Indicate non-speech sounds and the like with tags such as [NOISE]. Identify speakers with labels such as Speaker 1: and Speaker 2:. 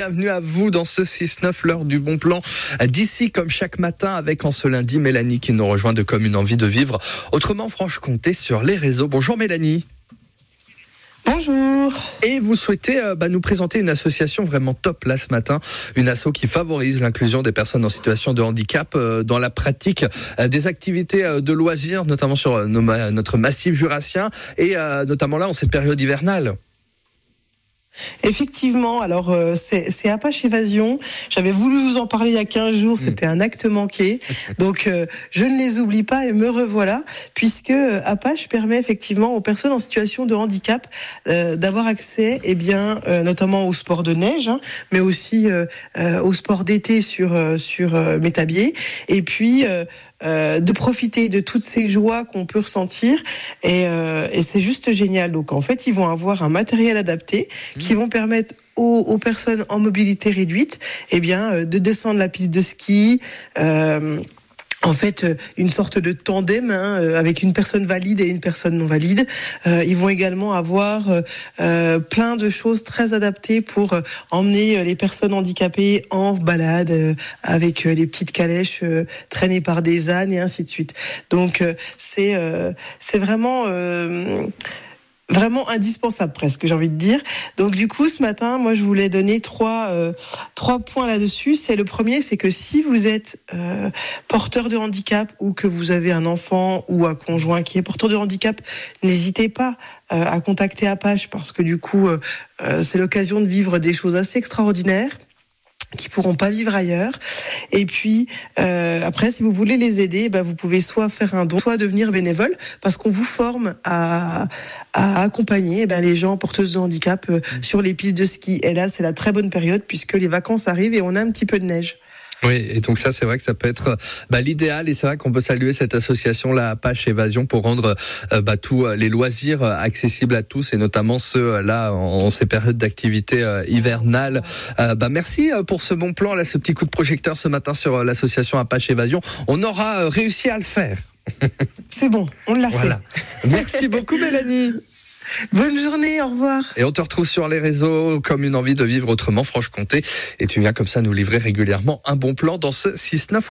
Speaker 1: Bienvenue à vous dans ce 6-9, l'heure du bon plan. D'ici, comme chaque matin, avec en ce lundi, Mélanie qui nous rejoint de Comme une envie de vivre. Autrement, Franche-Comté sur les réseaux. Bonjour Mélanie.
Speaker 2: Bonjour.
Speaker 1: Et vous souhaitez euh, bah, nous présenter une association vraiment top là ce matin, une asso qui favorise l'inclusion des personnes en situation de handicap euh, dans la pratique euh, des activités de loisirs, notamment sur notre massif jurassien et notamment là en cette période hivernale.
Speaker 2: Effectivement, alors euh, c'est Apache Évasion. J'avais voulu vous en parler il y a 15 jours, hmm. c'était un acte manqué. [LAUGHS] Donc euh, je ne les oublie pas et me revoilà, puisque euh, Apache permet effectivement aux personnes en situation de handicap d'avoir accès, eh bien, notamment au sport de neige, hein, mais aussi au sport d'été sur sur Métabier, et puis de profiter de toutes ces joies qu'on peut ressentir. Et, et c'est juste génial. Donc en fait, ils vont avoir un matériel adapté qui vont permettre aux, personnes en mobilité réduite, eh bien, euh, de descendre la piste de ski. Euh, en fait une sorte de tandem hein, euh, avec une personne valide et une personne non valide. ils vont également avoir plein de choses très adaptées pour emmener les personnes handicapées en balade avec les petites calèches traînées par des ânes et ainsi de suite. Donc c'est c'est vraiment vraiment indispensable presque, j'ai envie de dire. Donc du coup, ce matin, moi, je voulais donner trois euh, trois points là-dessus. C'est le premier, c'est que si vous êtes euh, porteur de handicap ou que vous avez un enfant ou un conjoint qui est porteur de handicap, n'hésitez pas euh, à contacter Apache parce que du coup, c'est l'occasion de vivre des choses assez extraordinaires qui pourront pas vivre ailleurs. Et puis euh, après, si vous voulez les aider, ben, vous pouvez soit faire un don, soit devenir bénévole, parce qu'on vous forme à, à accompagner eh ben, les gens porteuses de handicap euh, mmh. sur les pistes de ski. Et là, c'est la très bonne période puisque les vacances arrivent et on a un petit peu de neige.
Speaker 1: Oui, et donc ça, c'est vrai que ça peut être bah, l'idéal, et c'est vrai qu'on peut saluer cette association, la Apache Évasion, pour rendre euh, bah, tous euh, les loisirs euh, accessibles à tous, et notamment ceux là en, ces périodes d'activité hivernale. bah, merci pour ce bon plan, là, ce petit coup de projecteur ce matin sur l'association Apache Évasion. On aura réussi à le faire.
Speaker 2: C'est bon, on l'a fait.
Speaker 1: Merci beaucoup, Mélanie.
Speaker 2: Bonne journée, au revoir.
Speaker 1: Et on te retrouve sur les réseaux comme une envie de vivre autrement, Franche-Comté. Et tu viens comme ça nous livrer régulièrement un bon plan dans ce 6-9.